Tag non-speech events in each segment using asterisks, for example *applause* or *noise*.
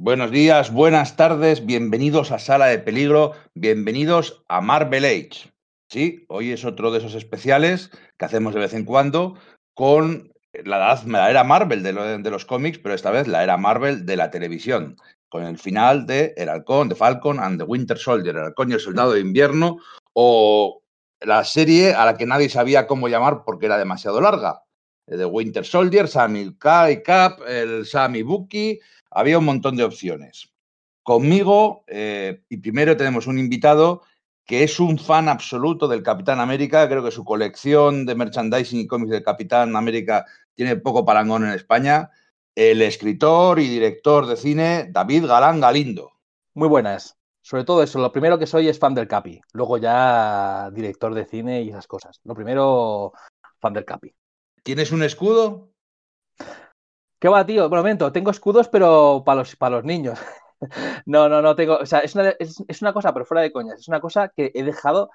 Buenos días, buenas tardes, bienvenidos a Sala de Peligro, bienvenidos a Marvel Age. Sí, hoy es otro de esos especiales que hacemos de vez en cuando con la, la era Marvel de, de, los cómics, pero esta vez la era Marvel de la televisión, con el final de El Halcón, de Falcon and the Winter Soldier, El Halcón y el Soldado de Invierno, o la serie a la que nadie sabía cómo llamar porque era demasiado larga. De Winter Soldier, Sammy Kai Cap, el Sammy Bucky, había un montón de opciones. Conmigo, eh, y primero tenemos un invitado que es un fan absoluto del Capitán América. Creo que su colección de merchandising y cómics del Capitán América tiene poco parangón en España. El escritor y director de cine David Galán Galindo. Muy buenas. Sobre todo eso, lo primero que soy es fan del Capi, luego ya director de cine y esas cosas. Lo primero, fan del Capi. ¿Tienes un escudo? ¿Qué va, tío? Bueno, momento, tengo escudos, pero para los, para los niños. *laughs* no, no, no tengo. O sea, es una, es, una, cosa, pero fuera de coñas. Es una cosa que he dejado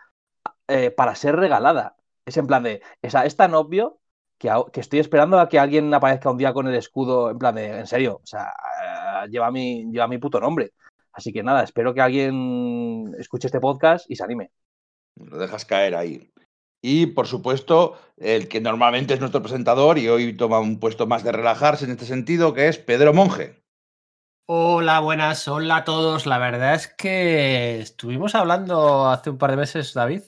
eh, para ser regalada. Es en plan de. O sea, es tan obvio que, que, estoy esperando a que alguien aparezca un día con el escudo. En plan de. En serio. O sea, lleva, mi, lleva mi puto nombre. Así que nada, espero que alguien escuche este podcast y se anime. Lo dejas caer ahí. Y, por supuesto, el que normalmente es nuestro presentador y hoy toma un puesto más de relajarse en este sentido, que es Pedro Monge. Hola, buenas, hola a todos. La verdad es que estuvimos hablando hace un par de meses, David,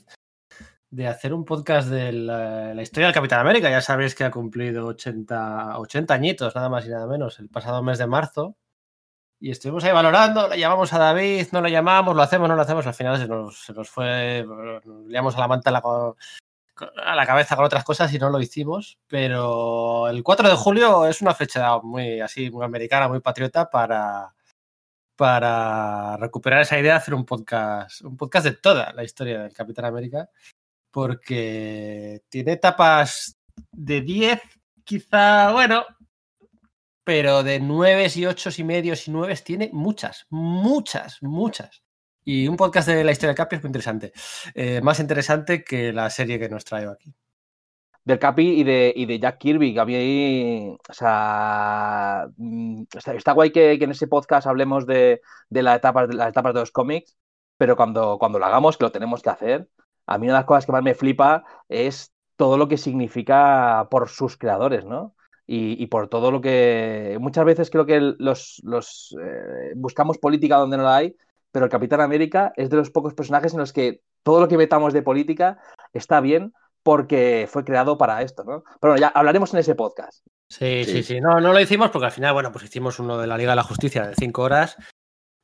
de hacer un podcast de la, historia del Capitán América. Ya sabéis que ha cumplido 80, 80 añitos, nada más y nada menos, el pasado mes de marzo. Y estuvimos ahí valorando, le llamamos a David, no lo llamamos, lo hacemos, no lo hacemos. Al final se nos, se nos fue, liamos a la manta la, a la cabeza con otras cosas y no lo hicimos. Pero el 4 de julio es una fecha muy así, muy americana, muy patriota para, para recuperar esa idea de hacer un podcast, un podcast de toda la historia del Capitán América, porque tiene etapas de 10, quizá, bueno, pero de 9 y 8 y medios y 9 tiene muchas, muchas, muchas. Y un podcast de la historia del Capi es muy interesante. Eh, más interesante que la serie que nos trae aquí. Del Capi y de, y de Jack Kirby, que había ahí. O sea. Está, está guay que, que, en ese podcast hablemos de, de, la etapa, de las etapas de los cómics, pero cuando, cuando lo hagamos, que lo tenemos que hacer, a mí una de las cosas que más me flipa es todo lo que significa por sus creadores, ¿no? Y, y, por todo lo que muchas veces creo que los, los eh, buscamos política donde no la hay, pero el Capitán América es de los pocos personajes en los que todo lo que metamos de política está bien porque fue creado para esto, ¿no? Pero bueno, ya hablaremos en ese podcast. Sí, sí, sí, sí. No, no lo hicimos porque al final, bueno, pues hicimos uno de la Liga de la Justicia de cinco horas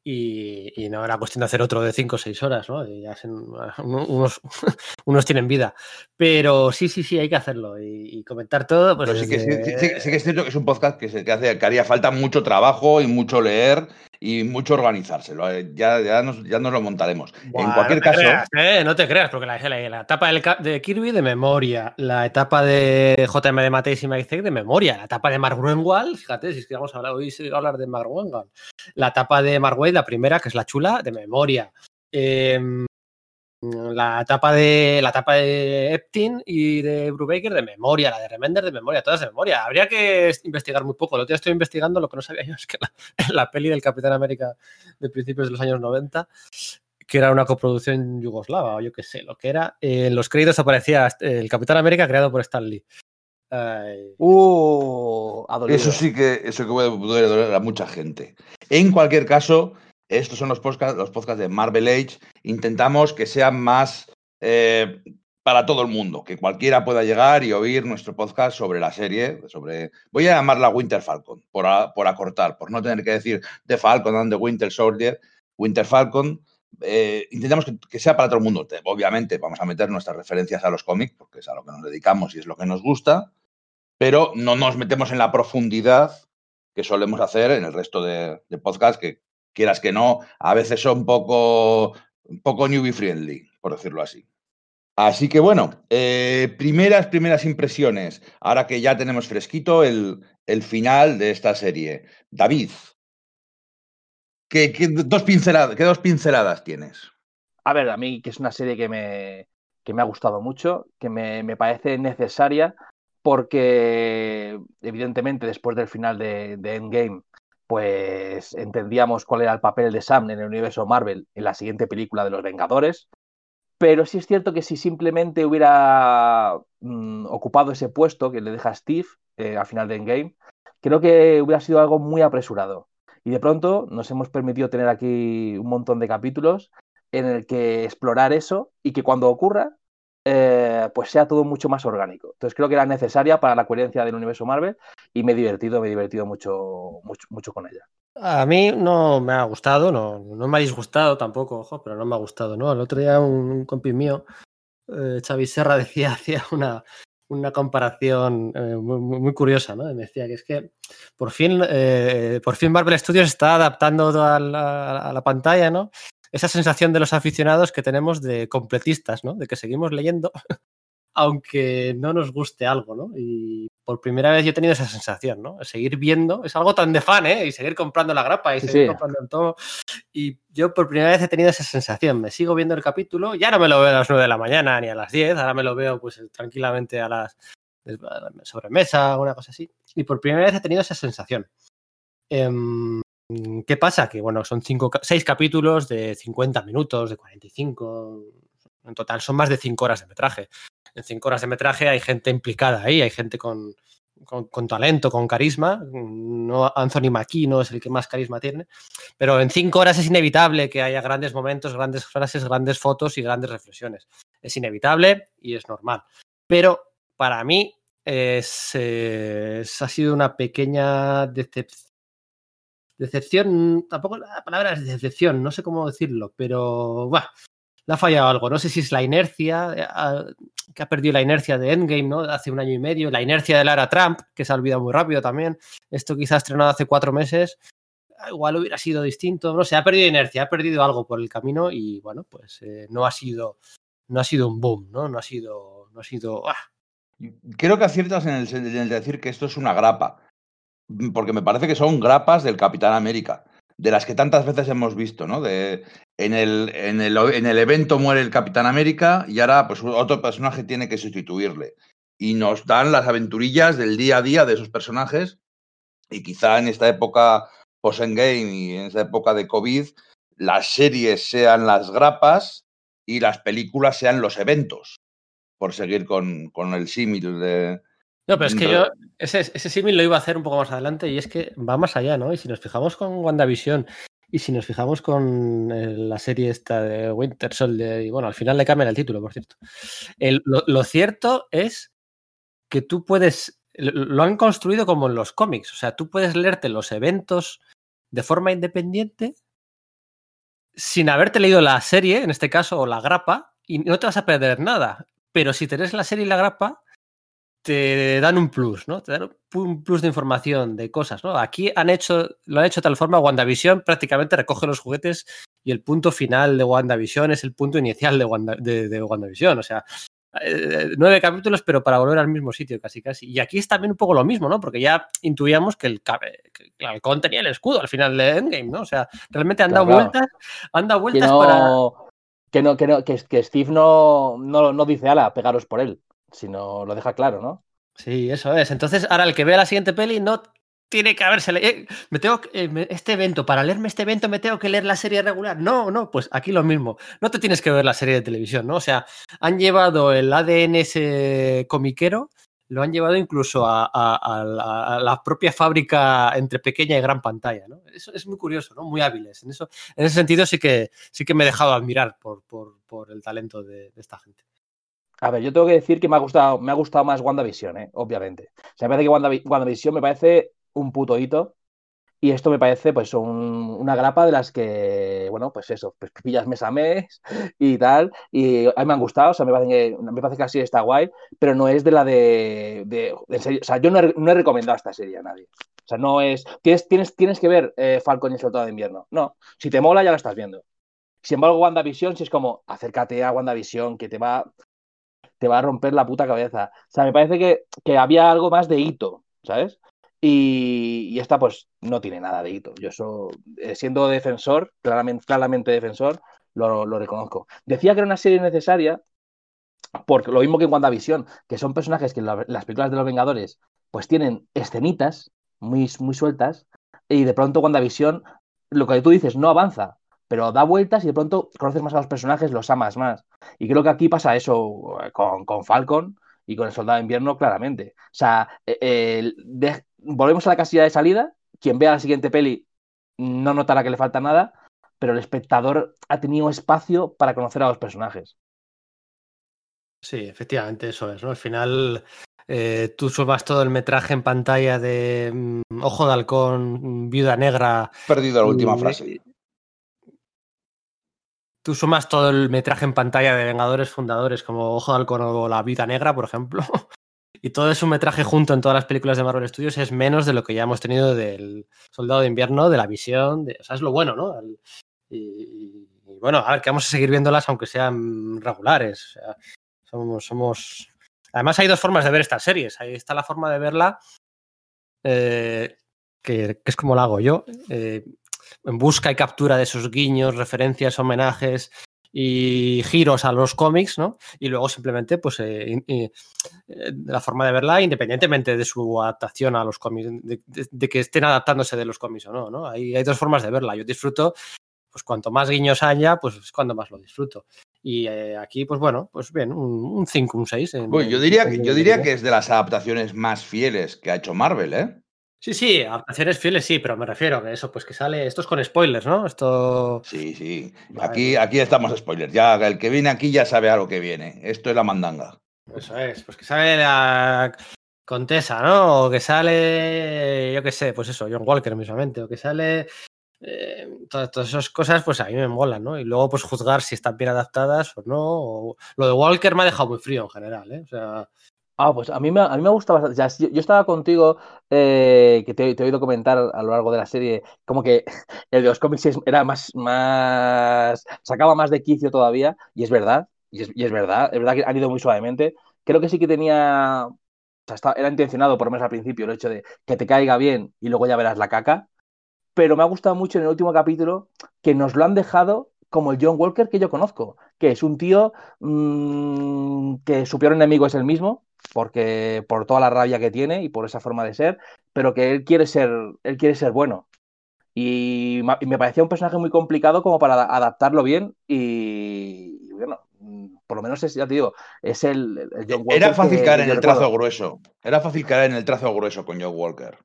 y, y, no era cuestión de hacer otro de 5 o 6 horas, ¿no? Y ya son, unos, *laughs* unos, tienen vida. Pero sí, sí, sí, hay que hacerlo y, y comentar todo. Pues sí, que, sí, sí, sí, que es cierto que es un podcast que, se, que, hace, que haría falta mucho trabajo y mucho leer y mucho organizárselo. Ya, ya, nos, ya nos lo montaremos. En cualquier no caso. Creas, eh, no te creas, porque la, la, la etapa del, de Kirby de memoria, la etapa de JM de Mateis y Mike de memoria, la etapa de Mark Gruenwald, fíjate, si es que vamos a hablar hoy, sí, a hablar de Mark Gruenwald, la etapa de Mark La primera, que es la chula, de memoria. Eh, la etapa de la etapa de Eptin y de Brubaker de memoria, la de Remender de memoria, todas de memoria. Habría que investigar muy poco. Lo que estoy investigando, lo que no sabía yo es que la, *laughs* la, peli del Capitán América de principios de los años 90, que era una coproducción yugoslava, o yo qué sé, lo que era, eh, en los créditos aparecía el Capitán América creado por Stan Lee. Ay. Uh, eso sí que eso que puede doler a mucha gente. En cualquier caso, estos son los podcasts, los podcasts de Marvel Age. Intentamos que sean más eh, para todo el mundo, que cualquiera pueda llegar y oír nuestro podcast sobre la serie, sobre, voy a llamarla Winter Falcon, por, a, por acortar, por no tener que decir The Falcon and the Winter Soldier, Winter Falcon. Eh, intentamos que, que, sea para todo el mundo. Obviamente vamos a meter nuestras referencias a los cómics, porque es a lo que nos dedicamos y es lo que nos gusta, pero no nos metemos en la profundidad que solemos hacer en el resto de, de podcasts, que quieras que no, a veces son poco, poco newbie friendly, por decirlo así. Así que bueno, eh, primeras, primeras impresiones, ahora que ya tenemos fresquito el, el final de esta serie. David, ¿qué, qué, dos pinceladas, ¿qué dos pinceladas tienes? A ver, a mí que es una serie que me, que me ha gustado mucho, que me, me parece necesaria, porque evidentemente después del final de, Endgame pues entendíamos cuál era el papel de Sam en el universo Marvel en la siguiente película de Los Vengadores. Pero sí es cierto que si simplemente hubiera mm, ocupado ese puesto que le deja Steve eh, al final de Endgame, creo que hubiera sido algo muy apresurado. Y de pronto nos hemos permitido tener aquí un montón de capítulos en el que explorar eso y que cuando ocurra, eh, pues sea todo mucho más orgánico. Entonces creo que era necesaria para la coherencia del universo Marvel y me he divertido, me he divertido mucho, mucho, mucho con ella. A mí no me ha gustado, no, no me ha disgustado tampoco, ojo, pero no me ha gustado, ¿no? El otro día un, un compi mío, eh, Serra, *laughs* decía, hacía una, una comparación eh, muy, muy, curiosa, ¿no? Me decía que es que por fin, eh, por fin Marvel Studios está adaptando a la, a la, pantalla, ¿no? Esa sensación de los aficionados que tenemos de completistas, ¿no? De que seguimos leyendo *laughs* aunque no nos guste algo, ¿no? Y por primera vez yo he tenido esa sensación, ¿no? Seguir viendo, es algo tan de fan, ¿eh? Y seguir comprando la grapa y seguir sí. comprando todo. Y yo por primera vez he tenido esa sensación. Me sigo viendo el capítulo, ya no me lo veo a las 9 de la mañana ni a las 10, ahora me lo veo pues tranquilamente a las sobremesa o una cosa así. Y por primera vez he tenido esa sensación. Eh, ¿Qué pasa? Que bueno, son cinco, seis capítulos de 50 minutos, de 45. En total son más de 5 horas de metraje en cinco horas de metraje hay gente implicada ahí, hay gente con, con, talento, con carisma. No, Anthony Mackie no es el que más carisma tiene, pero en cinco horas es inevitable que haya grandes momentos, grandes frases, grandes fotos y grandes reflexiones. Es inevitable y es normal. Pero para mí es, es, ha sido una pequeña decepción. Decepción, tampoco la palabra es decepción, no sé cómo decirlo, pero bueno, le ha fallado algo. No sé si es la inercia, eh, que ha perdido la inercia de Endgame, ¿no? Hace un año y medio, la inercia de Lara Trump, que se ha olvidado muy rápido también. Esto quizás estrenado hace cuatro meses, igual hubiera sido distinto. No sé, ha perdido inercia, ha perdido algo por el camino y bueno, pues eh, no ha sido, no ha sido un boom, ¿no? No ha sido, no ha sido. ¡ah! Creo que aciertas en el, en el decir que esto es una grapa, porque me parece que son grapas del Capitán América de las que tantas veces hemos visto, ¿no? De, en, el, en, el, en el evento muere el Capitán América y ahora pues, otro personaje tiene que sustituirle. Y nos dan las aventurillas del día a día de esos personajes. Y quizá en esta época post-endgame y en esta época de COVID, las series sean las grapas y las películas sean los eventos, por seguir con, con el símil de, no, pero es que yo ese, ese símil lo iba a hacer un poco más adelante y es que va más allá, ¿no? Y si nos fijamos con WandaVision y si nos fijamos con eh, la serie esta de Winter Soldier, y bueno, al final le cambian el título, por cierto. El, lo, lo, cierto es que tú puedes, lo han construido como en los cómics, o sea, tú puedes leerte los eventos de forma independiente sin haberte leído la serie, en este caso, o la grapa, y no te vas a perder nada. Pero si tenés la serie y la grapa, te dan un plus, ¿no? Te dan un plus de información, de cosas, ¿no? Aquí han hecho, lo han hecho de tal forma, WandaVision prácticamente recoge los juguetes y el punto final de WandaVision es el punto inicial de, Wanda, de, de WandaVision, o sea, eh, nueve capítulos, pero para volver al mismo sitio, casi casi. Y aquí es también un poco lo mismo, ¿no? Porque ya intuíamos que el, que el halcón tenía el escudo al final de Endgame, ¿no? O sea, realmente han dado claro. vueltas, han dado vueltas que no, para. Que no, que no, que, que Steve no, no, no dice, ala, pegaros por él sino lo deja claro, ¿no? Sí, eso es. Entonces, ahora el que vea la siguiente peli no tiene que haberse leído. Me tengo eh, este evento, para leerme este evento, me tengo que leer la serie regular. No, no, pues aquí lo mismo. No te tienes que ver la serie de televisión, ¿no? O sea, han llevado el ADN ese comiquero, lo han llevado incluso a, a, la, propia fábrica entre pequeña y gran pantalla, ¿no? Eso es muy curioso, ¿no? Muy hábiles. En, eso, en ese sentido sí que, sí que me he dejado admirar por, por, por el talento de esta gente. A ver, yo tengo que decir que me ha gustado, me ha gustado más WandaVision, ¿eh? obviamente. O sea, me parece que Wandav WandaVision me parece un puto hito. Y esto me parece, pues, un, una grapa de las que, bueno, pues eso, pues pillas mes a mes y tal. Y a mí me han gustado, o sea, me parece que, así está guay, pero no es de la de. de, de serie, o sea, yo no he, no he, recomendado esta serie a nadie. O sea, no es. Tienes, tienes, tienes que ver eh, Falcon y el Soldado de Invierno. No. Si te mola, ya la estás viendo. Sin embargo, WandaVision, si es como, acércate a WandaVision, que te va, te va a romper la puta cabeza. O sea, me parece que, había algo más de hito, ¿sabes? Y, esta pues no tiene nada de hito. Yo eso, eh, siendo defensor, claramente, defensor, lo, reconozco. Decía que era una serie necesaria, porque lo mismo que en WandaVision, que son personajes que en la, las películas de los Vengadores pues tienen escenitas muy, muy sueltas, y de pronto WandaVision, lo que tú dices, no avanza, pero da vueltas y de pronto conoces más a los personajes, los amas más. Y creo que aquí pasa eso eh, con, con Falcon y con el Soldado de Invierno claramente. O sea, eh, volvemos a la casilla de salida, quien vea la siguiente peli no notará que le falta nada, pero el espectador ha tenido espacio para conocer a los personajes. Sí, efectivamente, eso es, ¿no? Al final eh, tú subas todo el metraje en pantalla de mm, Ojo de Halcón, Viuda Negra. Perdido la última frase. Tú sumas todo el metraje en pantalla de Vengadores fundadores como Ojo de Halcón o La Vida Negra, por ejemplo. *laughs* y todo ese metraje junto en todas las películas de Marvel Studios es menos de lo que ya hemos tenido del Soldado de Invierno, de la visión. De, o sea, es lo bueno, ¿no? y, bueno, a ver, que vamos a seguir viéndolas aunque sean regulares. Somos, somos. Además, hay dos formas de ver estas series. Ahí está la forma de verla, eh, que, es como la hago yo, eh, en busca y captura de esos guiños, referencias, homenajes y giros a los cómics, ¿no? Y luego simplemente, pues, eh, la forma de verla, independientemente de su adaptación a los cómics, de, que estén adaptándose de los cómics o no, ¿no? Hay, hay dos formas de verla. Yo disfruto pues cuanto más guiños haya, pues es cuando más lo disfruto. Y eh, aquí, pues bueno, pues bien, un 5, un 6. yo diría, que, yo diría que es de las adaptaciones más fieles que ha hecho Marvel, ¿eh? Sí, sí, adaptaciones fieles sí, pero me refiero a eso, pues que sale, esto es con spoilers, ¿no? Esto... Sí, sí, aquí, aquí estamos spoilers, ya el que viene aquí ya sabe a lo que viene, esto es la mandanga. Eso es, pues que sale la Contesa, ¿no? O que sale, yo qué sé, pues eso, John Walker mismamente, o que sale eh, todas, esas cosas, pues a mí me molan, ¿no? Y luego, pues juzgar si están bien adaptadas o no. lo de Walker me ha dejado muy frío en general, ¿eh? O sea. Ah, pues a mí me, a mí me gusta yo, estaba contigo, eh, que te, he oído comentar a lo largo de la serie, como que *laughs* el de los cómics era más, más. sacaba más de quicio todavía, y es verdad, y es, y es verdad, es verdad que han ido muy suavemente. Creo que sí que tenía. O sea, era intencionado, por lo menos al principio, el hecho de que te caiga bien y luego ya verás la caca pero me ha gustado mucho en el último capítulo que nos lo han dejado como el John Walker que yo conozco, que es un tío mmm, que su peor enemigo es el mismo, porque por toda la rabia que tiene y por esa forma de ser, pero que él quiere ser, él quiere ser bueno. Y, me parecía un personaje muy complicado como para adaptarlo bien y, bueno, por lo menos es, ya te digo, es el, John Walker. Era fácil caer en el trazo grueso. Era fácil caer en el trazo grueso con John Walker.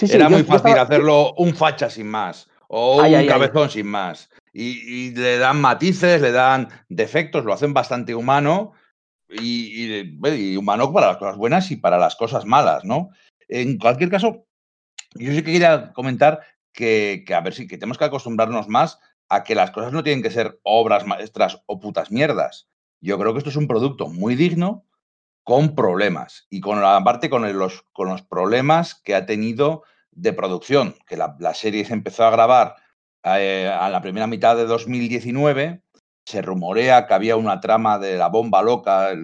Era muy fácil hacerlo un facha sin más o un cabezón sin más. Y, le dan matices, le dan defectos, lo hacen bastante humano y, humano para las cosas buenas y para las cosas malas, ¿no? En cualquier caso, yo sí que quería comentar que, a ver si que tenemos que acostumbrarnos más a que las cosas no tienen que ser obras maestras o putas mierdas. Yo creo que esto es un producto muy digno, con problemas y con la parte con los, con los problemas que ha tenido de producción, que la, serie se empezó a grabar eh, a la primera mitad de 2019, se rumorea que había una trama de la bomba loca,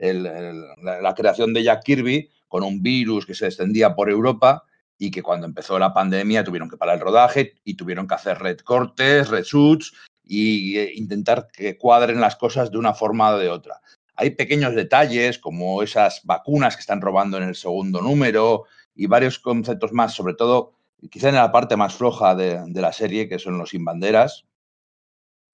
la, creación de Jack Kirby con un virus que se extendía por Europa y que cuando empezó la pandemia tuvieron que parar el rodaje y tuvieron que hacer red cortes, reshoots e intentar que cuadren las cosas de una forma o de otra. Hay pequeños detalles como esas vacunas que están robando en el segundo número y varios conceptos más, sobre todo quizá en la parte más floja de, la serie, que son los sin banderas,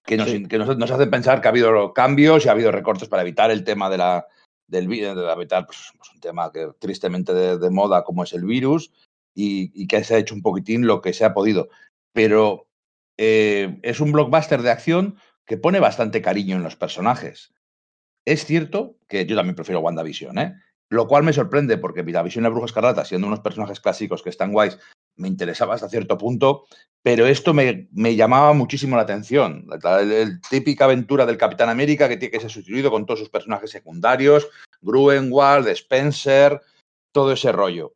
que, nos, nos, hacen pensar que ha habido cambios y ha habido recortes para evitar el tema de la, del de evitar pues, pues, un tema que tristemente de, moda como es el virus y, que se ha hecho un poquitín lo que se ha podido. Pero eh, es un blockbuster de acción que pone bastante cariño en los personajes. Es cierto que yo también prefiero WandaVision, ¿eh? Lo cual me sorprende porque WandaVision y la Bruja Escarlata, siendo unos personajes clásicos que están guays, me interesaba hasta cierto punto, pero esto me, llamaba muchísimo la atención. La, típica aventura del Capitán América que tiene que ser sustituido con todos sus personajes secundarios, Gruenwald, Spencer, todo ese rollo.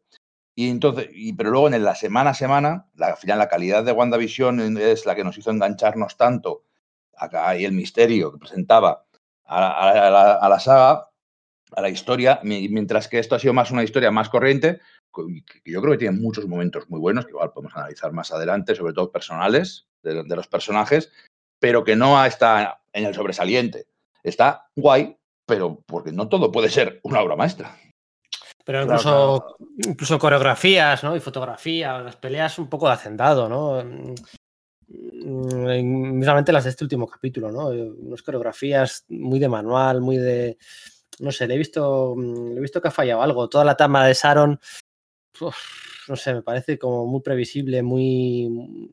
Y entonces, y, pero luego en la semana a semana, la, al final la calidad de WandaVision es la que nos hizo engancharnos tanto. Acá hay el misterio que presentaba a, la, saga, a la historia, mientras que esto ha sido más una historia más corriente, yo creo que tiene muchos momentos muy buenos, que igual podemos analizar más adelante, sobre todo personales de, los personajes, pero que no está en el sobresaliente. Está guay, pero porque no todo puede ser una obra maestra. Pero incluso, incluso coreografías, ¿no? Y fotografía, las peleas un poco de hacendado, ¿no? Mm, mismamente las de este último capítulo, ¿no? Unas coreografías muy de manual, muy de. No sé, le he visto. Mm, le he visto que ha fallado algo. Toda la tama de Sharon. No sé, me parece como muy previsible, muy.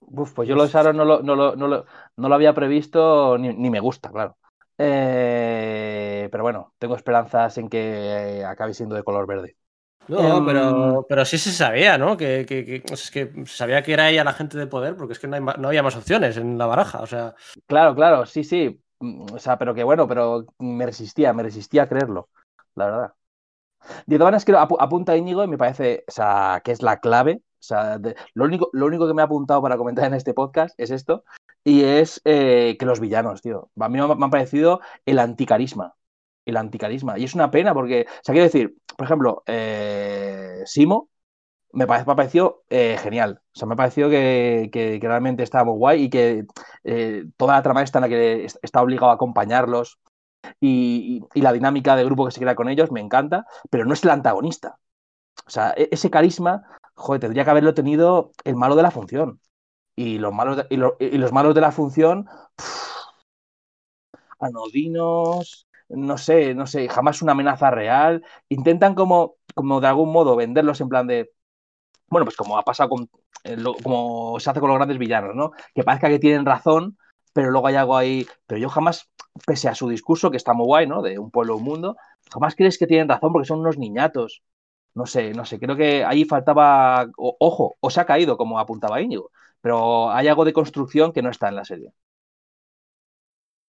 Uf, pues yo lo de Sharon no lo, no lo, no lo, no lo había previsto ni, ni me gusta, claro. Eh, pero bueno, tengo esperanzas en que acabe siendo de color verde. No, em, pero, pero sí se sabía, ¿no? Que, que, que, es que sabía que era ella la gente de poder, porque es que no, hay, no, había más opciones en la baraja, o sea. Claro, claro, sí, sí. Mm, o sea, pero que bueno, pero me resistía, me resistía a creerlo, la verdad. De todas maneras, creo, apunta Íñigo y me parece, o sea, que es la clave. O sea, lo, único, lo único que me ha apuntado para comentar en este podcast es esto, y es eh, que los villanos, tío. A mí me, me ha parecido el anticarisma el anticarisma. Y es una pena porque, o sea, quiero decir, por ejemplo, eh, Simo me, parece, me eh, genial. O sea, me ha parecido que, que, que, realmente está muy guay y que toda la trama está en la que está obligado a acompañarlos y, la dinámica de grupo que se crea con ellos me encanta, pero no es el antagonista. O sea, e, ese carisma, joder, tendría que haberlo tenido el malo de la función. Y los malos de, y, lo, y los malos de la función, anodinos, no sé, no sé, jamás una amenaza real. Intentan como, como de algún modo venderlos en plan de, bueno, pues como ha pasado con, eh, como se hace con los grandes villanos, ¿no? Que parezca que tienen razón, pero luego hay algo ahí. Pero yo jamás, pese a su discurso, que está muy guay, ¿no? De un pueblo, un mundo, jamás crees que tienen razón porque son unos niñatos. No sé, no sé, creo que ahí faltaba, ojo, o se ha caído, como apuntaba Íñigo, pero hay algo de construcción que no está en la serie.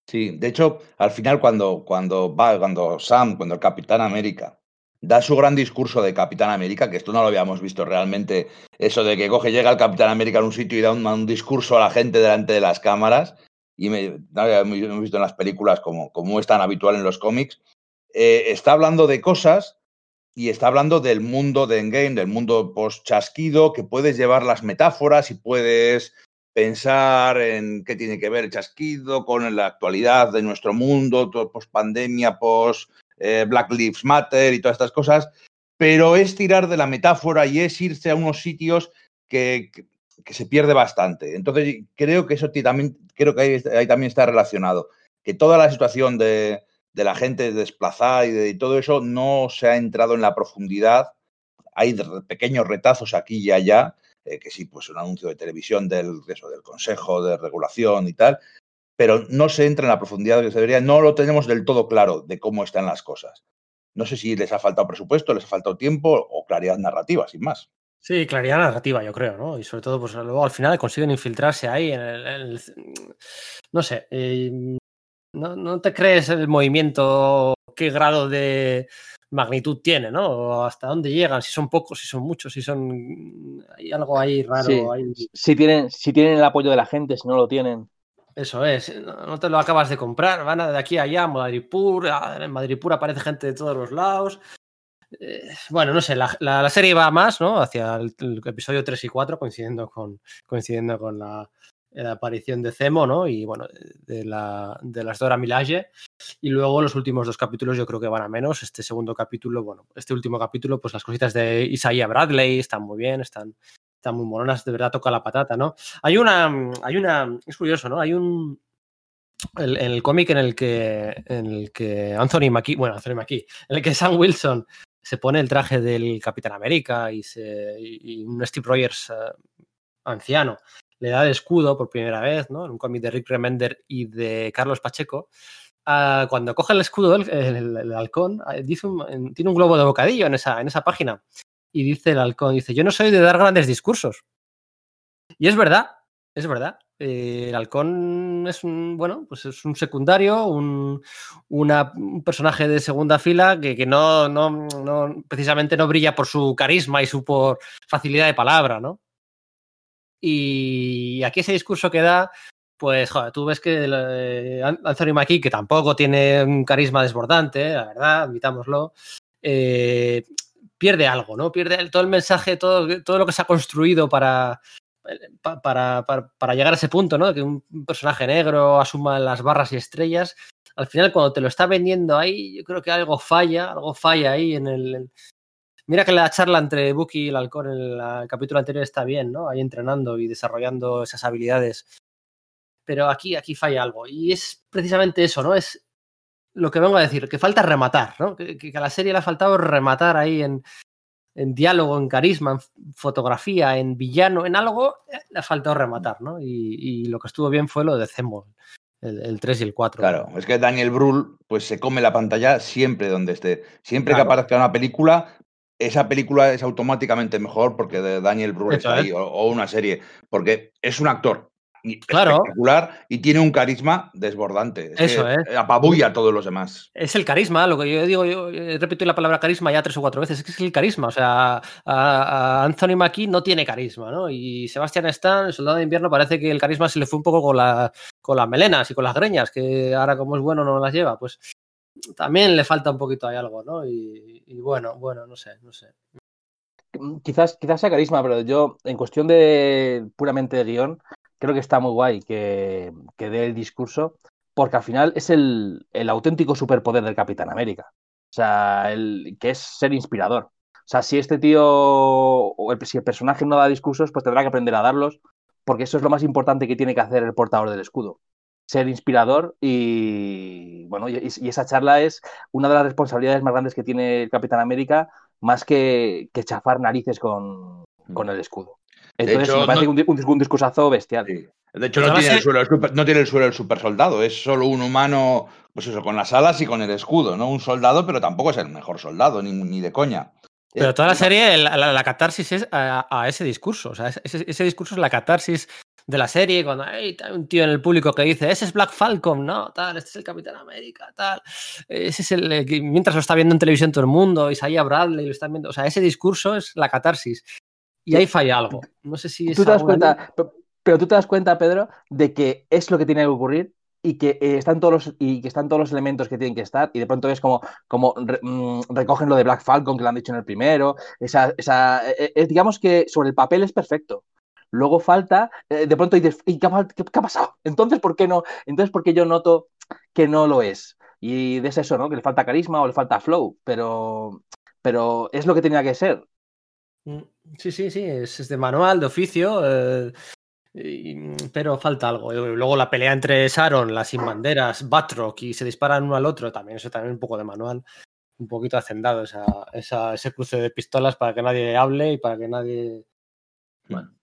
Sí, de hecho, al final cuando, cuando va, cuando Sam, cuando el Capitán América da su gran discurso de Capitán América, que esto no lo habíamos visto realmente, eso de que coge, llega el Capitán América en un sitio y da un discurso a la gente delante de las cámaras, y me, habíamos visto en las películas como, como es tan habitual en los cómics, eh, está hablando de cosas y está hablando del mundo de Endgame, del mundo post-chasquido, que puedes llevar las metáforas y puedes pensar en qué tiene que ver el chasquido con la actualidad de nuestro mundo, post pandemia, post eh, Lives Matter y todas estas cosas, pero es tirar de la metáfora y es irse a unos sitios que, que se pierde bastante. Entonces, creo que eso también, creo que ahí, también está relacionado, que toda la situación de, de la gente desplazada y de todo eso no se ha entrado en la profundidad. Hay pequeños retazos aquí y allá, eh, que sí, pues un anuncio de televisión del, del Consejo de Regulación y tal, pero no se entra en la profundidad que se debería, no lo tenemos del todo claro de cómo están las cosas. No sé si les ha faltado presupuesto, les ha faltado tiempo o claridad narrativa, sin más. Sí, claridad narrativa, yo creo, ¿no? Y sobre todo, pues luego al final consiguen infiltrarse ahí en el. En el no sé. Eh, no, no, te crees el movimiento, qué grado de, magnitud tiene, ¿no? O hasta dónde llegan, si son pocos, si son muchos, si son. Hay algo ahí raro. Sí, ahí... Si, tienen, si tienen el apoyo de la gente, si no lo tienen. Eso es, no te lo acabas de comprar, van de aquí a allá, Madripur, en Madripur aparece gente de todos los lados. Eh, bueno, no sé, la, serie va más, ¿no? Hacia el, episodio 3 y 4, coincidiendo con, coincidiendo con la, aparición de Zemo, ¿no? Y bueno, de, la, de las Dora Milaje. Y luego los últimos dos capítulos yo creo que van a menos. Este segundo capítulo, bueno, este último capítulo, pues las cositas de Isaiah Bradley están muy bien, están, están muy moronas, de verdad toca la patata, ¿no? Hay una, hay una, es curioso, ¿no? Hay un, el, el cómic en el que, en el que Anthony McKee, bueno, Anthony McKee, en el que Sam Wilson se pone el traje del Capitán América y, se, y un Steve Rogers uh, anciano le da el escudo por primera vez, ¿no? En un cómic de Rick Remender y de Carlos Pacheco. Uh, cuando coge el escudo, el, el, el halcón, uh, dice un, tiene un globo de bocadillo en esa, en esa página. Y dice el halcón, dice, yo no soy de dar grandes discursos. Y es verdad, es verdad. Eh, el halcón es un, bueno, pues es un secundario, un, un personaje de segunda fila que, que no, no, no, precisamente no brilla por su carisma y su por facilidad de palabra, ¿no? Y aquí ese discurso que da, pues joder, tú ves que eh, Anthony Mackie, que tampoco tiene un carisma desbordante, la verdad, admitámoslo, eh, pierde algo, ¿no? Pierde todo el mensaje, todo, todo lo que se ha construido para, para, para, llegar a ese punto, ¿no? Que un personaje negro asuma las barras y estrellas. al final cuando te lo está vendiendo ahí, yo creo que algo falla, algo falla ahí en el... Mira que la charla entre Bucky y el halcón en el, capítulo anterior está bien, ¿no? Ahí entrenando y desarrollando esas habilidades. Pero aquí, aquí falla algo. Y es precisamente eso, ¿no? Es lo que vengo a decir, que falta rematar, ¿no? Que, que a la serie le ha faltado rematar ahí en, en diálogo, en carisma, en fotografía, en villano, en algo, eh, le ha faltado rematar, ¿no? Y, y lo que estuvo bien fue lo de Zemo, el, el, 3 y el 4. Claro, es que Daniel Brühl pues se come la pantalla siempre donde esté. Siempre claro. que aparezca una película, esa película es automáticamente mejor porque Daniel Brühl está ahí, o, o, una serie, porque es un actor claro. espectacular y tiene un carisma desbordante. Es Eso es. Eh. Apabulla a todos los demás. Es el carisma, lo que yo digo, yo repito la palabra carisma ya tres o cuatro veces, es que es el carisma. O sea, a, a Anthony Mackie no tiene carisma, ¿no? Y Sebastián Stan, el soldado de invierno, parece que el carisma se le fue un poco con, la, con las melenas y con las greñas, que ahora como es bueno no las lleva. Pues también le falta un poquito ahí algo, ¿no? Y, y bueno, bueno, no sé, no sé. Quizás, quizás sea carisma, pero yo, en cuestión de puramente de guion, creo que está muy guay que, que dé el discurso, porque al final es el, el, auténtico superpoder del Capitán América. O sea, el, que es ser inspirador. O sea, si este tío, o el, si el personaje no da discursos, pues tendrá que aprender a darlos, porque eso es lo más importante que tiene que hacer el portador del escudo. Ser inspirador y, bueno, y, y esa charla es una de las responsabilidades más grandes que tiene el Capitán América, más que, que chafar narices con, con el escudo. Entonces, hecho, me parece no, un, discursazo bestial. Sí. De hecho, no tiene, el suelo, el super, no tiene, el suelo, el super, soldado, es solo un humano, pues eso, con las alas y con el escudo, ¿no? Un soldado, pero tampoco es el mejor soldado, ni, ni de coña. Pero toda la serie, la, la, la catarsis es a, a, ese discurso, o sea, ese, ese, discurso es la catarsis de la serie, cuando hay un tío en el público que dice, ese es Black Falcon, no, tal, este es el Capitán América, tal, ese es el, que mientras lo está viendo en televisión todo el mundo, Isaiah Bradley lo están viendo, o sea, ese discurso es la catarsis. Y ahí falla algo. No sé si es ¿Tú te das cuenta, pero tú te das cuenta, Pedro, de que es lo que tiene que ocurrir y que eh, están todos los y que están todos los elementos que tienen que estar y de pronto es como como re, mmm, recogen lo de Black Falcon que lo han dicho en el primero esa, esa eh, eh, digamos que sobre el papel es perfecto. Luego falta eh, de pronto dices ¿y qué, qué, qué, ha pasado? *laughs* entonces por qué no entonces por qué yo noto que no lo es y de eso no que le falta carisma o le falta flow pero pero es lo que tenía que ser Sí, sí, sí, es, es de manual, de oficio, eh, y, pero falta algo. Luego la pelea entre Sharon, las sin banderas, Batroc y se disparan uno al otro, también eso también un poco de manual, un poquito hacendado esa, esa, ese cruce de pistolas para que nadie hable y para que nadie... Bueno.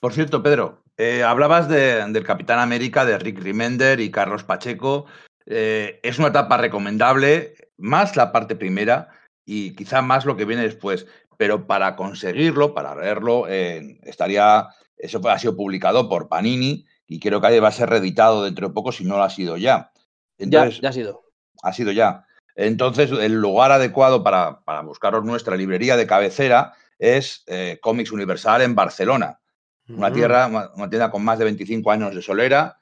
Por cierto, Pedro, eh, hablabas de, del Capitán América, de Rick Remender y Carlos Pacheco. Eh, es una etapa recomendable, más la parte primera y quizá más lo que viene después pero para conseguirlo, para leerlo, eh, estaría, eso ha sido publicado por Panini y creo que va a ser reeditado dentro de poco si no lo ha sido ya. Entonces, ya, ya ha sido. Ha sido ya. Entonces, el lugar adecuado para, para buscaros nuestra librería de cabecera es eh, Comics Universal en Barcelona. Una tierra, una tienda con más de 25 años de solera,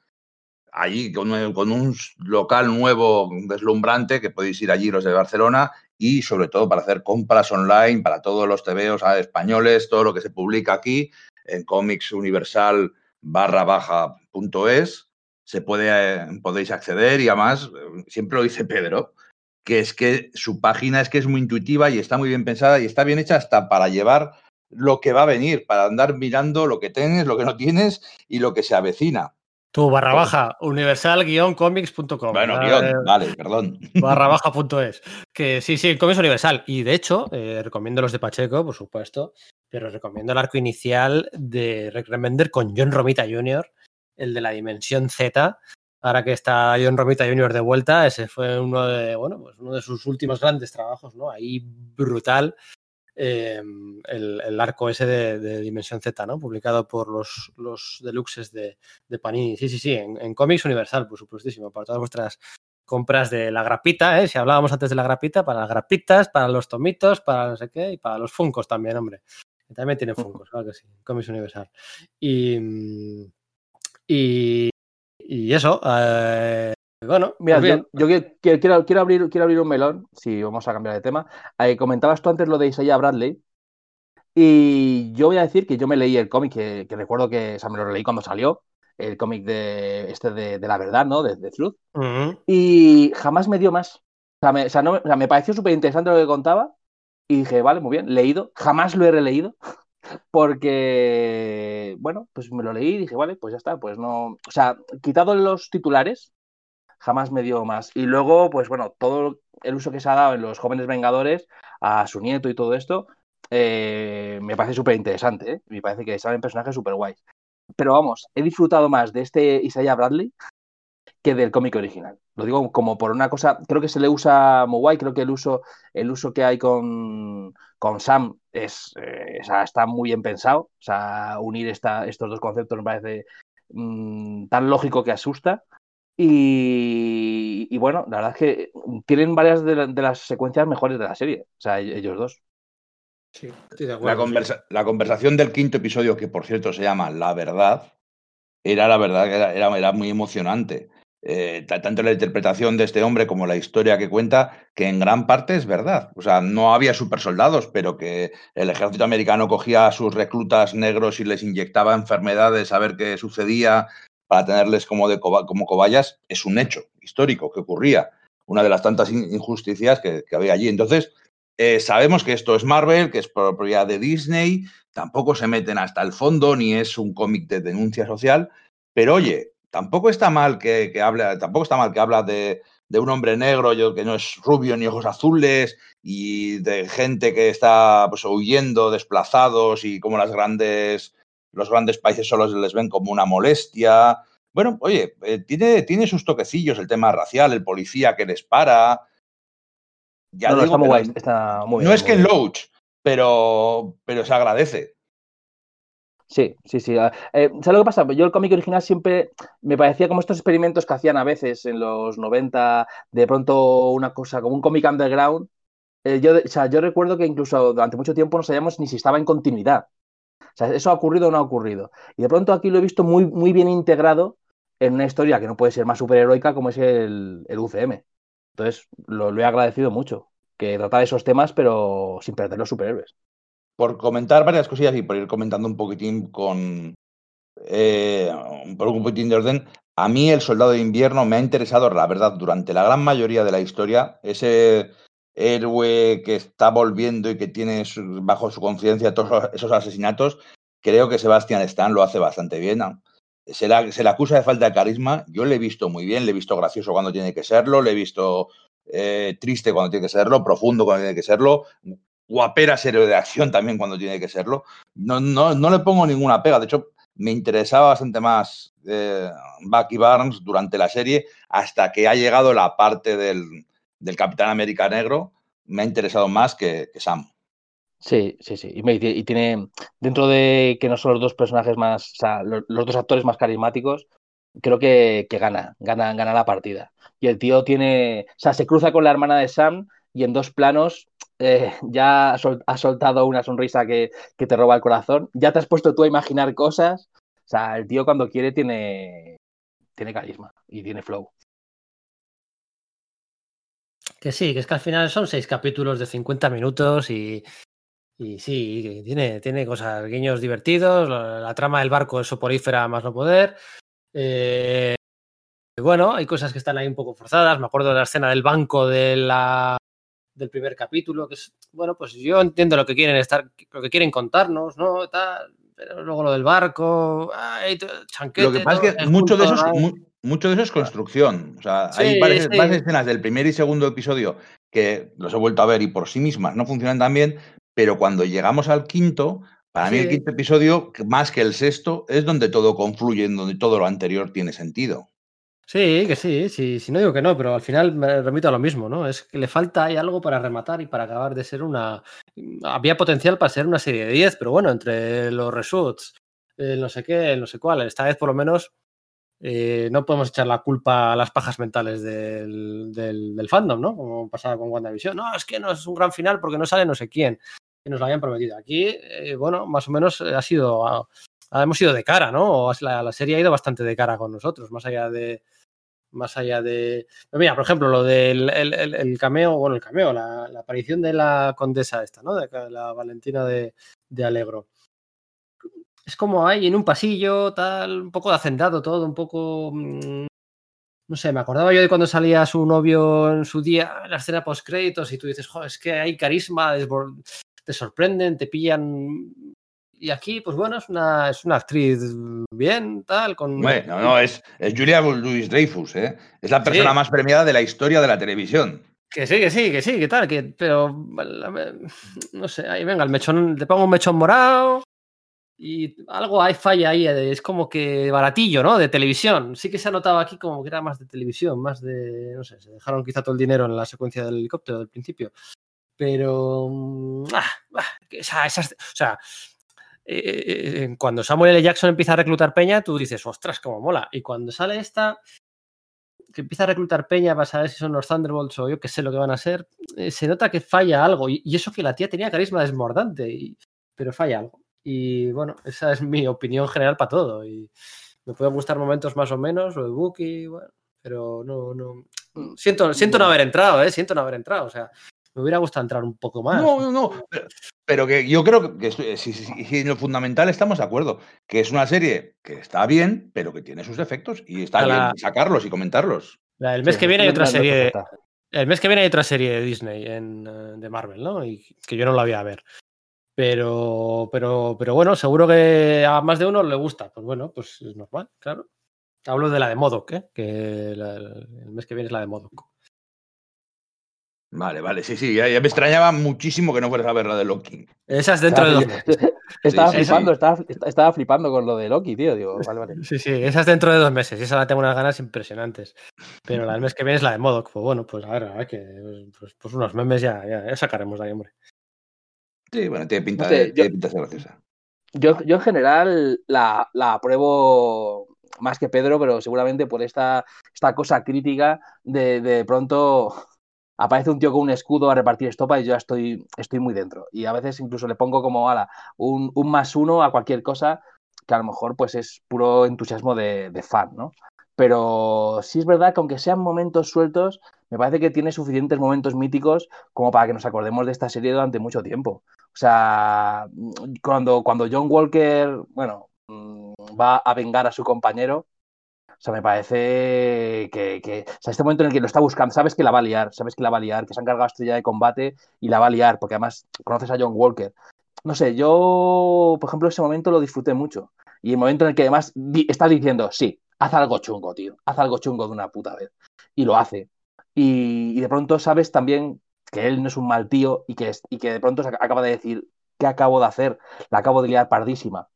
allí con, un local nuevo deslumbrante que podéis ir allí los de Barcelona y sobre todo para hacer compras online para todos los TVOs españoles, todo lo que se publica aquí en Comics Universal barra baja punto es, se puede, eh, podéis acceder y además, siempre lo dice *laughs* Pedro, que es que su página es que es muy intuitiva y está muy bien pensada y está bien hecha hasta para llevar lo que va a venir, para andar mirando lo que tienes, lo que no tienes y lo que se avecina. Tu barra baja, universal-comics.com. Bueno, guion, eh, vale, perdón. Barra *laughs* baja.es. Que sí, sí, Comics Universal. Y de hecho, eh, recomiendo los de Pacheco, por supuesto, pero recomiendo el arco inicial de Rick Remender con John Romita Jr., el de la Dimensión Z. Ahora que está John Romita Jr. de vuelta, ese fue uno de, bueno, pues uno de sus últimos grandes trabajos, ¿no? Ahí brutal eh, el, el, arco ese de, de, Dimensión Z, ¿no? Publicado por los, los deluxes de, de Panini. Sí, sí, sí, en, en cómics universal, por supuestísimo, para todas vuestras compras de la grapita, ¿eh? Si hablábamos antes de la grapita, para las grapitas, para los tomitos, para no sé qué, y para los funcos también, hombre. También tiene funcos, claro que sí, cómics universal. Y, y, y eso, eh, bueno, mira, pues yo, yo, quiero, quiero, abrir, quiero abrir un melón, si vamos a cambiar de tema. Eh, comentabas tú antes lo de Isaiah Bradley. Y yo voy a decir que yo me leí el cómic, que, que, recuerdo que o sea, me lo leí cuando salió. el cómic de este de, la verdad, ¿no? De, de Truth. Y jamás me dio más. O sea, me, o sea, no, o sea, me pareció súper interesante lo que contaba. Y dije, vale, muy bien, leído. Jamás lo he releído. *laughs* Porque, bueno, pues me lo leí y dije, vale, pues ya está. Pues no. O sea, quitado los titulares, jamás me dio más. Y luego, pues bueno, todo el uso que se ha dado en los jóvenes Vengadores, a su nieto y todo esto, eh, me parece súper interesante. ¿eh? Me parece que salen personajes súper guays. Pero vamos, he disfrutado más de este Isaiah Bradley que del cómic original. Lo digo como por una cosa, creo que se le usa muy guay, creo que el uso, el uso que hay con, con Sam es, eh, está muy bien pensado. O sea, unir esta, estos dos conceptos me parece mm, tan lógico que asusta. Y, bueno, la verdad es que tienen varias de, las secuencias mejores de la serie, o sea, e-, ellos dos. Sí, estoy de acuerdo, la, conversación del quinto episodio, que por cierto se llama La Verdad, era la verdad que era, era, muy emocionante. Eh, tanto la interpretación de este hombre como la historia que cuenta, que en gran parte es verdad. O sea, no había supersoldados, pero que el ejército americano cogía a sus reclutas negros y les inyectaba enfermedades a ver qué sucedía, para tenerles como, de como cobayas es un hecho histórico que ocurría, una de las tantas injusticias que, había allí. Entonces, eh, sabemos que esto es Marvel, que es propiedad de Disney, tampoco se meten hasta el fondo, ni es un cómic de denuncia social, pero oye, tampoco está mal que, que hable, tampoco está mal que habla de, de un hombre negro yo, que no es rubio ni ojos azules y de gente que está pues, huyendo, desplazados y como las grandes los grandes países solo les ven como una molestia. Bueno, oye, eh, tiene, tiene sus toquecillos el tema racial, el policía que les para. Ya no, está muy guay, está muy No es que en Loach, pero, pero se agradece. Sí, sí, sí. Ah, eh, ¿Sabes lo que pasa? Yo el cómic original siempre me parecía como estos experimentos que hacían a veces en los 90, de pronto una cosa como un cómic underground. Eh, yo, o sea, yo recuerdo que incluso durante mucho tiempo no sabíamos ni si estaba en continuidad. O sea, ¿eso ha ocurrido o no ha ocurrido? Y de pronto aquí lo he visto muy, muy bien integrado en una historia que no puede ser más superheroica como es el, UCM. Entonces, lo, he agradecido mucho, que trata de esos temas, pero sin perder los superhéroes. Por comentar varias cosillas y por ir comentando un poquitín con. Eh, un poquitín de orden, a mí el Soldado de Invierno me ha interesado, la verdad, durante la gran mayoría de la historia. Ese héroe que está volviendo y que tiene bajo su conciencia todos esos asesinatos, creo que Sebastian Stan lo hace bastante bien. Se, le acusa de falta de carisma, yo le he visto muy bien, le he visto gracioso cuando tiene que serlo, le he visto eh, triste cuando tiene que serlo, profundo cuando tiene que serlo, guapera serio de acción también cuando tiene que serlo. No, no, no le pongo ninguna pega, de hecho me interesaba bastante más eh, Bucky Barnes durante la serie hasta que ha llegado la parte del, del Capitán América Negro me ha interesado más que, Sam. Sí, sí, sí. Y, tiene, dentro de que no son los dos personajes más, o sea, los, dos actores más carismáticos, creo que, gana, gana, gana la partida. Y el tío tiene, o sea, se cruza con la hermana de Sam y en dos planos eh, ya ha soltado una sonrisa que, que, te roba el corazón. Ya te has puesto tú a imaginar cosas. O sea, el tío cuando quiere tiene, tiene carisma y tiene flow. Que sí, que es que al final son seis capítulos de 50 minutos y, y sí, tiene, tiene cosas, guiños divertidos, la, trama del barco es soporífera más no poder. Eh, bueno, hay cosas que están ahí un poco forzadas. Me acuerdo de la escena del banco de la, del primer capítulo, que es, bueno, pues yo entiendo lo que quieren estar, lo que quieren contarnos, ¿no? pero luego lo del barco, Lo que pasa es que mucho de, esos, mucho de eso es construcción. O sea, hay varias, escenas del primer y segundo episodio que los he vuelto a ver y por sí mismas no funcionan tan bien, pero cuando llegamos al quinto, para mí el quinto episodio, más que el sexto, es donde todo confluye, en donde todo lo anterior tiene sentido. Sí, que sí, sí, sí, no digo que no, pero al final me remito a lo mismo, ¿no? Es que le falta hay algo para rematar y para acabar de ser una... Había potencial para ser una serie de 10, pero bueno, entre los reshoots, el no sé qué, el no sé cuál, esta vez por lo menos eh, no podemos echar la culpa a las pajas mentales del, del, fandom, ¿no? Como pasaba con WandaVision. No, es que no es un gran final porque no sale no sé quién, que nos lo habían prometido. Aquí, eh, bueno, más o menos ha sido, hemos ido de cara, ¿no? La, la, serie ha ido bastante de cara con nosotros, más allá de, más allá de. Mira, por ejemplo, lo del el, cameo, bueno, el cameo, la, aparición de la condesa esta, ¿no? De la Valentina de, de Alegro es como ahí en un pasillo, tal, un poco de hacendado todo, un poco. mm, no sé, me acordaba yo de cuando salía su novio en su día, en la escena post créditos, y tú dices, joder, es que hay carisma, te sorprenden, te pillan. Y aquí, pues bueno, es una, es una actriz bien, tal, con. Hombre, no, no, es, es Julia Louis Dreyfus, ¿eh? Es la persona Sí. más premiada de la historia de la televisión. Que sí, que sí, que sí, que tal, que, pero no sé, ahí venga, el mechón, te pongo un mechón morado y algo hay falla ahí, eh, es como que baratillo, ¿no? De televisión. Sí que se ha notado aquí como que era más de televisión, más de, no sé, se dejaron quizá todo el dinero en la secuencia del helicóptero del principio. Pero, mm, ah, ah, esa- o sea, eh, eh, cuando Samuel L. Jackson empieza a reclutar peña, tú dices, ostras, cómo mola. Y cuando sale esta, que empieza a reclutar peña para saber si son los Thunderbolts o yo que sé lo que van a ser, se nota que falla algo. Y, y eso que la tía tenía carisma desbordante, y- pero falla algo. Y bueno, esa es mi opinión general para todo. Y me pueden gustar momentos más o menos, lo de Wookiee, bueno, pero no, no. Siento, siento no haber entrado, ¿eh? Siento no haber entrado. O sea, me hubiera gustado entrar un poco más. No, no, no. Pero, pero que yo creo que estoy- si, si- si en lo fundamental estamos de acuerdo. Que es una serie que está bien, pero que tiene sus defectos. Y está la- bien sacarlos y comentarlos. La- El mes Sí, que viene hay otra serie. El mes que viene hay otra serie de Disney en, eh, de Marvel, ¿no? Y que yo no la voy a ver. Pero, pero, pero bueno, seguro que a más de uno le gusta. Pues bueno, pues es normal, claro. Hablo de la de Modoc, ¿eh? Que la- el mes que viene es la de Modoc. Vale, vale, sí, sí. Ya, ya me extrañaba muchísimo que no fueras a ver la de Loki. Esa es dentro de dos Estaba- meses. Estaba sí, flipando, sí. Estaba, estaba flipando con lo de Loki, tío. Digo, vale, vale. Sí, sí, esa es dentro de dos meses. Y esa la tengo unas ganas impresionantes. Pero la del mes que viene es la de Modoc. Pues bueno, pues a ver, a ver que pues, pues unos memes ya, ya, ya sacaremos de ahí, hombre. Sí, bueno, tiene pinta, de, yo- tiene pinta de ser graciosa. Yo, yo en general la, la apruebo más que Pedro, pero seguramente por esta, esta cosa crítica de, de pronto aparece un tío con un escudo a repartir estopa y yo ya estoy, estoy muy dentro. Y a veces incluso le pongo como ala, un, un más uno a cualquier cosa que a lo mejor pues es puro entusiasmo de, de fan, ¿no? Pero sí es verdad que aunque sean momentos sueltos, me parece que tiene suficientes momentos míticos como para que nos acordemos de esta serie durante mucho tiempo. O sea, cuando, cuando John Walker, bueno, mm, va a vengar a su compañero, o sea, me parece que, que- o sea, este momento en el que lo está buscando, sabes que la va a liar, sabes que la va a liar, que se han cargado estrella de combate y la va a liar, porque además conoces a John Walker. No sé, yo, por ejemplo, ese momento lo disfruté mucho. Y el momento en el que además di- está diciendo, sí, haz algo chungo, tío, haz algo chungo de una puta vez. Y lo hace. Y, de pronto sabes también que él no es un mal tío y que, es- y que de pronto acaba de decir, ¿qué acabo de hacer? La acabo de liar pardísima.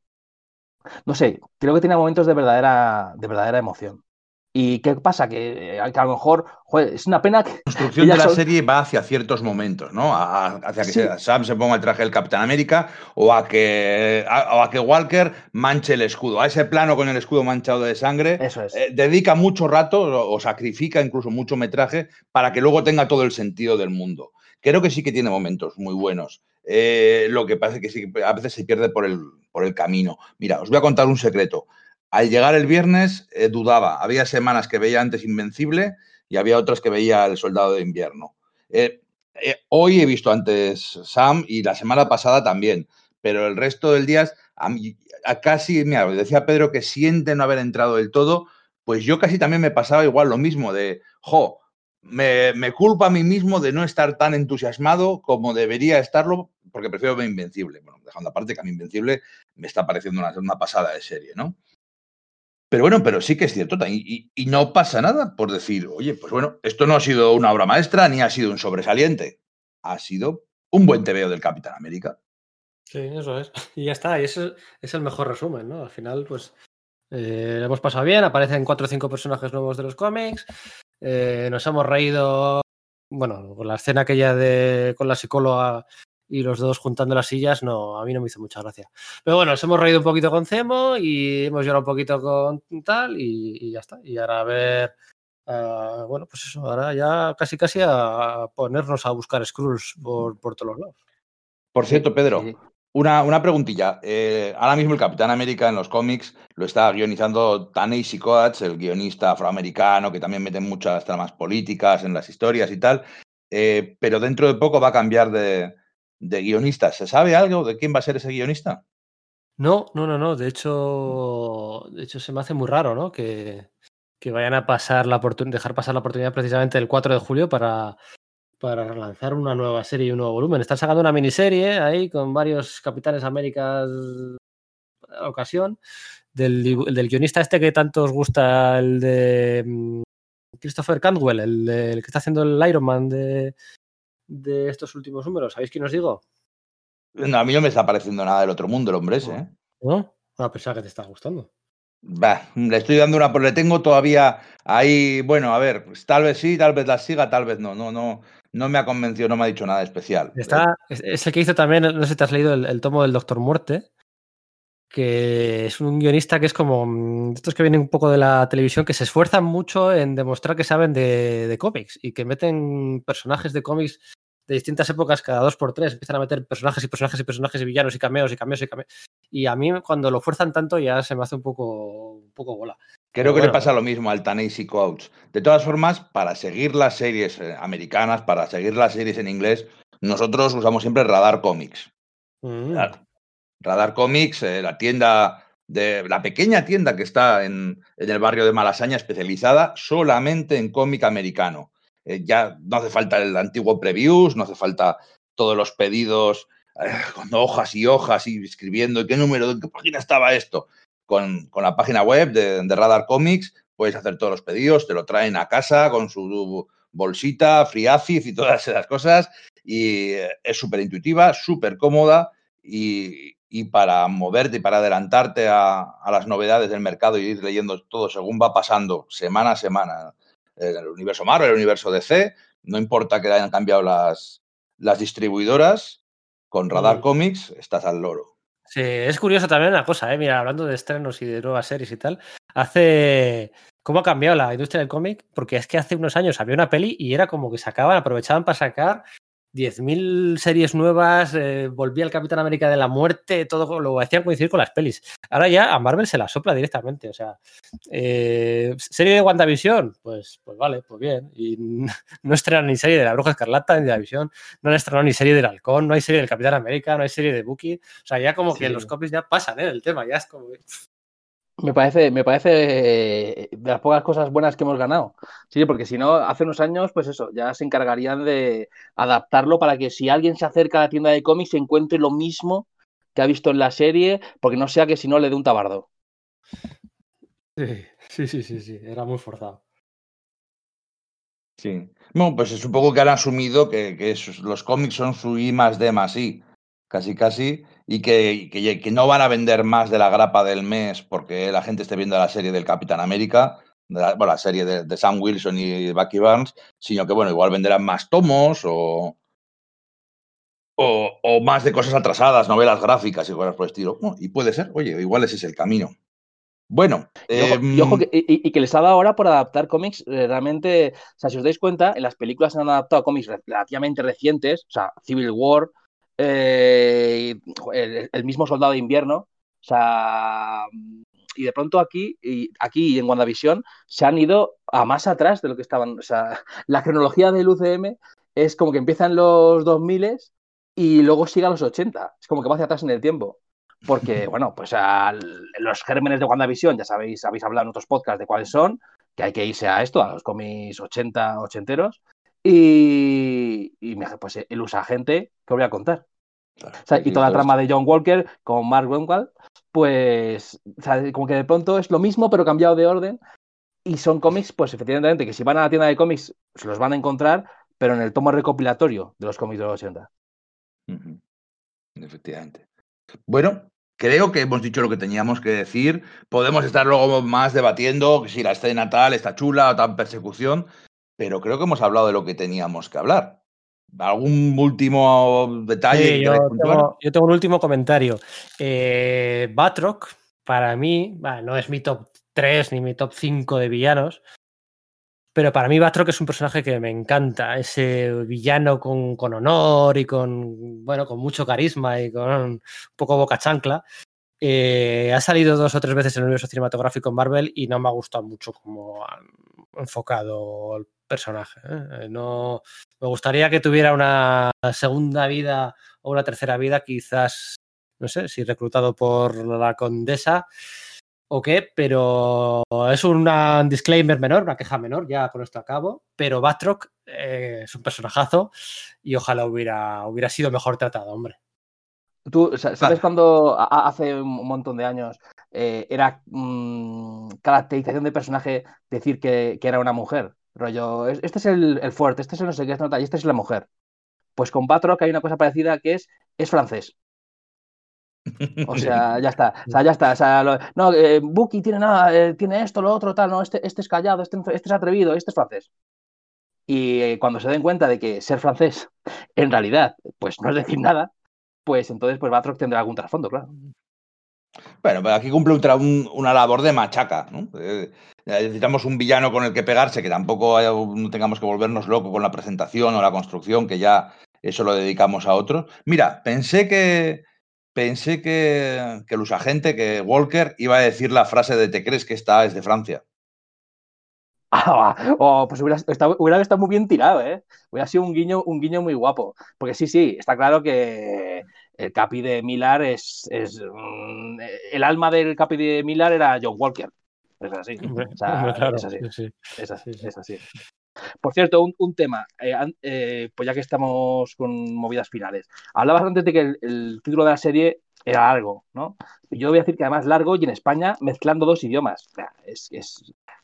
No sé, creo que tiene momentos de verdadera, de verdadera emoción. ¿Y qué pasa? Que, eh, que a lo mejor, joder, es una pena que... La construcción de la serie va hacia ciertos momentos, ¿no? A- hacia que Sí. Sam se ponga el traje del Capitán América o a que, a- o a que Walker manche el escudo. A ese plano con el escudo manchado de sangre. Eso es. eh, dedica mucho rato o, o sacrifica incluso mucho metraje para que luego tenga todo el sentido del mundo. Creo que sí que tiene momentos muy buenos. Eh, lo que pasa es que sí, que a veces se pierde por el, por el camino. Mira, os voy a contar un secreto. Al llegar el viernes eh, dudaba. Había semanas que veía antes Invencible y había otras que veía El Soldado de Invierno. Eh, eh, hoy he visto antes Sam y la semana pasada también, pero el resto del día, a mí, casi, mira, decía Pedro que siente no haber entrado del todo, pues yo casi también me pasaba igual lo mismo, de, jo, me, me culpo a mí mismo de no estar tan entusiasmado como debería estarlo, porque prefiero ver Invencible. Bueno, dejando aparte que a mí Invencible me está pareciendo una, una pasada de serie, ¿no? Pero bueno, pero sí que es cierto, y, y- no pasa nada por decir, oye, pues bueno, esto no ha sido una obra maestra ni ha sido un sobresaliente. Ha sido un buen tebeo del Capitán América. Sí, eso es. *laughs* Y ya está, y ese es el mejor resumen, ¿no? Al final, pues eh, lo hemos pasado bien, aparecen cuatro o cinco personajes nuevos de los cómics, eh, nos hemos reído, bueno, con la escena aquella de con la psicóloga y los dos juntando las sillas, no, a mí no me hizo mucha gracia. Pero bueno, nos hemos reído un poquito con Cemo y hemos llorado un poquito con tal y, y ya está. Y ahora a ver, bueno, pues eso, ahora ya casi casi a, a ponernos a buscar Skrulls por, por todos los lados. Por cierto, Pedro, Sí, una, una preguntilla. Eh, ahora mismo el Capitán América en los cómics lo está guionizando Ta-Nehisi Coates, el guionista afroamericano que también mete muchas tramas políticas en las historias y tal. Eh, pero dentro de poco va a cambiar de, de guionista. ¿Se sabe algo de quién va a ser ese guionista? No, no, no, no. De hecho, de hecho se me hace muy raro, ¿no? Que, que vayan a pasar la dejar pasar la oportunidad precisamente el 4 de julio para, para lanzar una nueva serie y un nuevo volumen. Están sacando una miniserie ahí con varios Capitanes Américas a ocasión. Del, del, guionista este que tanto os gusta, el de mm, Christopher Cantwell, el, el que está haciendo el Iron Man de, de estos últimos números. ¿Sabéis quién os digo? No, a mí no me está pareciendo nada del otro mundo el hombre ese. ¿eh? ¿No? Ah, pensaba que te está gustando. Bah, le estoy dando una, pero le tengo todavía ahí, bueno, a ver, pues tal vez sí, tal vez la siga, tal vez no, no, no, no me ha convencido, no me ha dicho nada especial. Está, es el que hizo también, no sé si te has leído el, tomo del Doctor Muerte, que es un guionista que es como mm, estos que vienen un poco de la televisión, que se esfuerzan mucho en demostrar que saben de, de cómics y que meten personajes de cómics de distintas épocas cada dos por tres, empiezan a meter personajes y personajes y personajes y villanos y cameos y cameos y cameos. Y a mí cuando lo fuerzan tanto ya se me hace un poco, un poco bola. Creo que le pasa lo mismo al Tanesi Coach. De todas formas, para seguir las series eh, americanas, para seguir las series en inglés, nosotros usamos siempre Radar Comics. Mm. Radar Comics, eh, la tienda de la pequeña tienda que está en, en, el barrio de Malasaña, especializada solamente en cómic americano. Eh, ya no hace falta el antiguo previews, no hace falta todos los pedidos eh, con hojas y hojas y escribiendo qué número, en qué página estaba esto. Con, con la página web de, Radar Comics puedes hacer todos los pedidos, te lo traen a casa con su bolsita, FreeAcid y todas esas cosas. Y eh, es súper intuitiva, súper cómoda y, y, para moverte y para adelantarte a, a, las novedades del mercado y ir leyendo todo según va pasando semana a semana el universo Marvel, el universo DC, no importa que hayan cambiado las, las distribuidoras, con Radar mm. Comics estás al loro. Sí, es curioso también una cosa, ¿eh? mira, hablando de estrenos y de nuevas series y tal, hace... ¿Cómo ha cambiado la industria del cómic? Porque es que hace unos años había una peli y era como que sacaban, aprovechaban para sacar 10.000 series nuevas, eh, volvía el Capitán América de la muerte, todo lo hacían coincidir con las pelis. Ahora ya a Marvel se la sopla directamente, o sea, eh, serie de WandaVision, pues, pues vale, pues bien. Y *laughs* no estrenan ni serie de la Bruja Escarlata ni de la Visión, no han estrenado ni serie del Halcón, no hay serie del Capitán América, no hay serie de Bucky, o sea, ya como sí. que los copies ya pasan, ¿eh? El tema, ya es como... Me parece, me parece eh, de las pocas cosas buenas que hemos ganado. Sí, porque si no, hace unos años, pues eso, ya se encargarían de adaptarlo para que si alguien se acerca a la tienda de cómics se encuentre lo mismo que ha visto en la serie, porque no sea que si no le dé un tabardo. Sí, sí, sí, sí, sí, era muy forzado. Sí. Bueno, pues es un poco que han asumido que, que los cómics son su I más D más I, casi casi, y que, que, que, no van a vender más de la grapa del mes porque la gente esté viendo la serie del Capitán América, de la, bueno, la serie de, de, Sam Wilson y Bucky Barnes, sino que, bueno, igual venderán más tomos o, o, o más de cosas atrasadas, novelas gráficas y cosas por el estilo. Bueno, y puede ser, oye, igual ese es el camino. Bueno. Y, ojo, eh, y, ojo que, y, y, que, les ha dado ahora por adaptar cómics eh, realmente. O sea, si os dais cuenta, en las películas se han adaptado cómics relativamente recientes, o sea, Civil War, eh, el, el, mismo soldado de invierno. O sea, y de pronto aquí, y aquí en WandaVision se han ido a más atrás de lo que estaban. O sea, *laughs* la cronología del UCM es como que empiezan los 2000 y luego sigue a los 80. Es como que va hacia atrás en el tiempo. Porque, bueno, pues al, los gérmenes de WandaVision, ya sabéis, habéis hablado en otros podcasts de cuáles son, que hay que irse a esto, a los cómics 80, ochenteros. Y, y pues el usa gente que voy a contar. O sea, y toda la trama de John Walker con Mark Wenwald, pues o sea, como que de pronto es lo mismo, pero cambiado de orden. Y son cómics, pues efectivamente, que si van a la tienda de cómics se los van a encontrar, pero en el tomo recopilatorio de los cómics de los 80. Uh -huh. Efectivamente. Bueno, creo que hemos dicho lo que teníamos que decir. Podemos estar luego más debatiendo si la escena tal está chula o tan persecución, pero creo que hemos hablado de lo que teníamos que hablar. ¿Algún último detalle? Sí, yo, tengo, yo, tengo, un último comentario. Eh, Batroc, para mí, bueno, no es mi top 3 ni mi top 5 de villanos, pero para mí Batroc es un personaje que me encanta, ese villano con, con, honor y con, bueno, con mucho carisma y con un poco boca chancla. Eh, ha salido dos o tres veces en el universo cinematográfico en Marvel y no me ha gustado mucho cómo han enfocado el personaje. ¿eh? No, me gustaría que tuviera una segunda vida o una tercera vida quizás no sé si reclutado por la condesa o qué, pero es un disclaimer menor, una queja menor, ya con esto a cabo, pero Batroc eh, es un personajazo y ojalá hubiera, hubiera sido mejor tratado, hombre. ¿Tú sabes cuando hace un montón de años eh, era mm, caracterización de personaje decir que, era una mujer? Rollo, este es el, fuerte, este es el no sé qué, y esta es la mujer. Pues con Batroc hay una cosa parecida que es, es francés. O sea, *laughs* ya está. O sea, ya está. O sea, no, eh, Buki tiene nada, eh, tiene esto, lo otro, tal, no, este, este es callado, este, este, es atrevido, este es francés. Y eh, cuando se den cuenta de que ser francés, en realidad, pues no es decir nada, pues entonces pues Batroc tendrá algún trasfondo, claro. Bueno, pero aquí cumple una labor de machaca, ¿no? necesitamos un villano con el que pegarse, que tampoco tengamos que volvernos locos con la presentación o la construcción, que ya eso lo dedicamos a otros. Mira, pensé que, pensé que, que usagente, que Walker, iba a decir la frase de ¿te crees que esta es de Francia? Ah, *laughs* pues hubiera estado, hubiera estado, muy bien tirado, ¿eh? Hubiera sido un guiño, un guiño muy guapo. Porque sí, sí, está claro que el Capi de Millar es, es mm, el alma del Capi de Millar era John Walker. Es así. es así. Es así, es así. Por cierto, un, tema, eh, eh, pues ya que estamos con movidas finales. Hablabas antes de que el, título de la serie era largo, ¿no? Yo voy a decir que además largo y en España mezclando dos idiomas.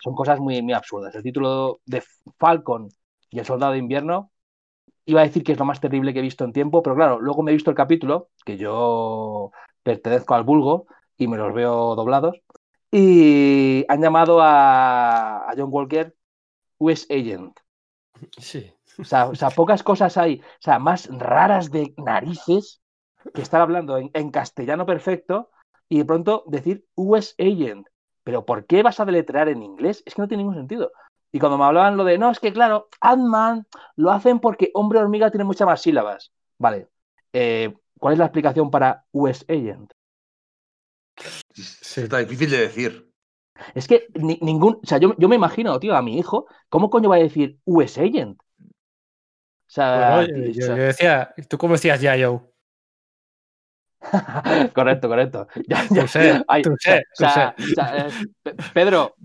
son cosas muy, muy absurdas. El título de Falcon y el Soldado de Invierno iba a decir que es lo más terrible que he visto en tiempo, pero claro, luego me he visto el capítulo, que yo pertenezco al vulgo y me los veo doblados, y han llamado a John Walker US Agent. Sí. O sea, pocas cosas hay, o sea, más raras de narices que estar hablando en, castellano perfecto y de pronto decir US Agent. Pero ¿por qué vas a deletrear en inglés? Es que no tiene ningún sentido. Y cuando me hablaban lo de, no, es que claro, Ant-Man lo hacen porque hombre hormiga tiene muchas más sílabas. Vale. Eh, ¿Cuál es la explicación para US Agent? está difícil de decir. Es que ningún. O sea, yo, me imagino, tío, a mi hijo, ¿cómo coño va a decir US Agent? O sea, yo, decía, ¿tú cómo decías ya, Joe? *laughs* correcto, correcto. Ya, ya. Pedro,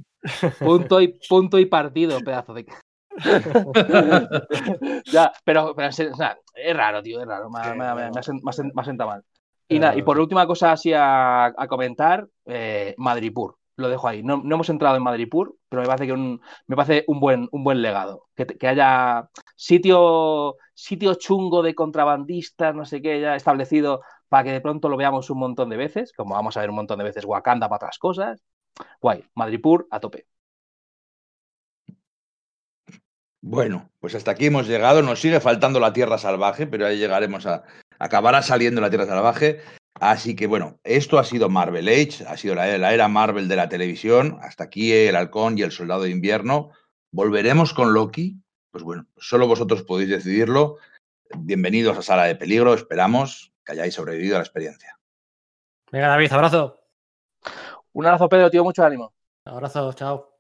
punto y, punto y partido, pedazo de. *laughs* ya, pero, pero es raro, tío, es raro. Me, ha sentado mal. Y, nada, y por última cosa así a, comentar, eh, Madripur lo dejo ahí. No, hemos entrado en Madripur, pero me parece que un, me parece un buen, un buen legado. Que, haya sitio, sitio chungo de contrabandistas, no sé qué, ya establecido para que de pronto lo veamos un montón de veces, como vamos a ver un montón de veces Wakanda para otras cosas. Guay, Madripur a tope. Bueno, pues hasta aquí hemos llegado. Nos sigue faltando la Tierra Salvaje, pero ahí llegaremos a. Acabará saliendo la Tierra Salvaje. Así que bueno, esto ha sido Marvel Age, ha sido la, era Marvel de la televisión. Hasta aquí el Halcón y el Soldado de Invierno. Volveremos con Loki. Pues bueno, solo vosotros podéis decidirlo. Bienvenidos a Sala de Peligro. Esperamos que hayáis sobrevivido a la experiencia. Venga, David, abrazo. Un abrazo, Pedro, tío. Mucho ánimo. Abrazo, chao.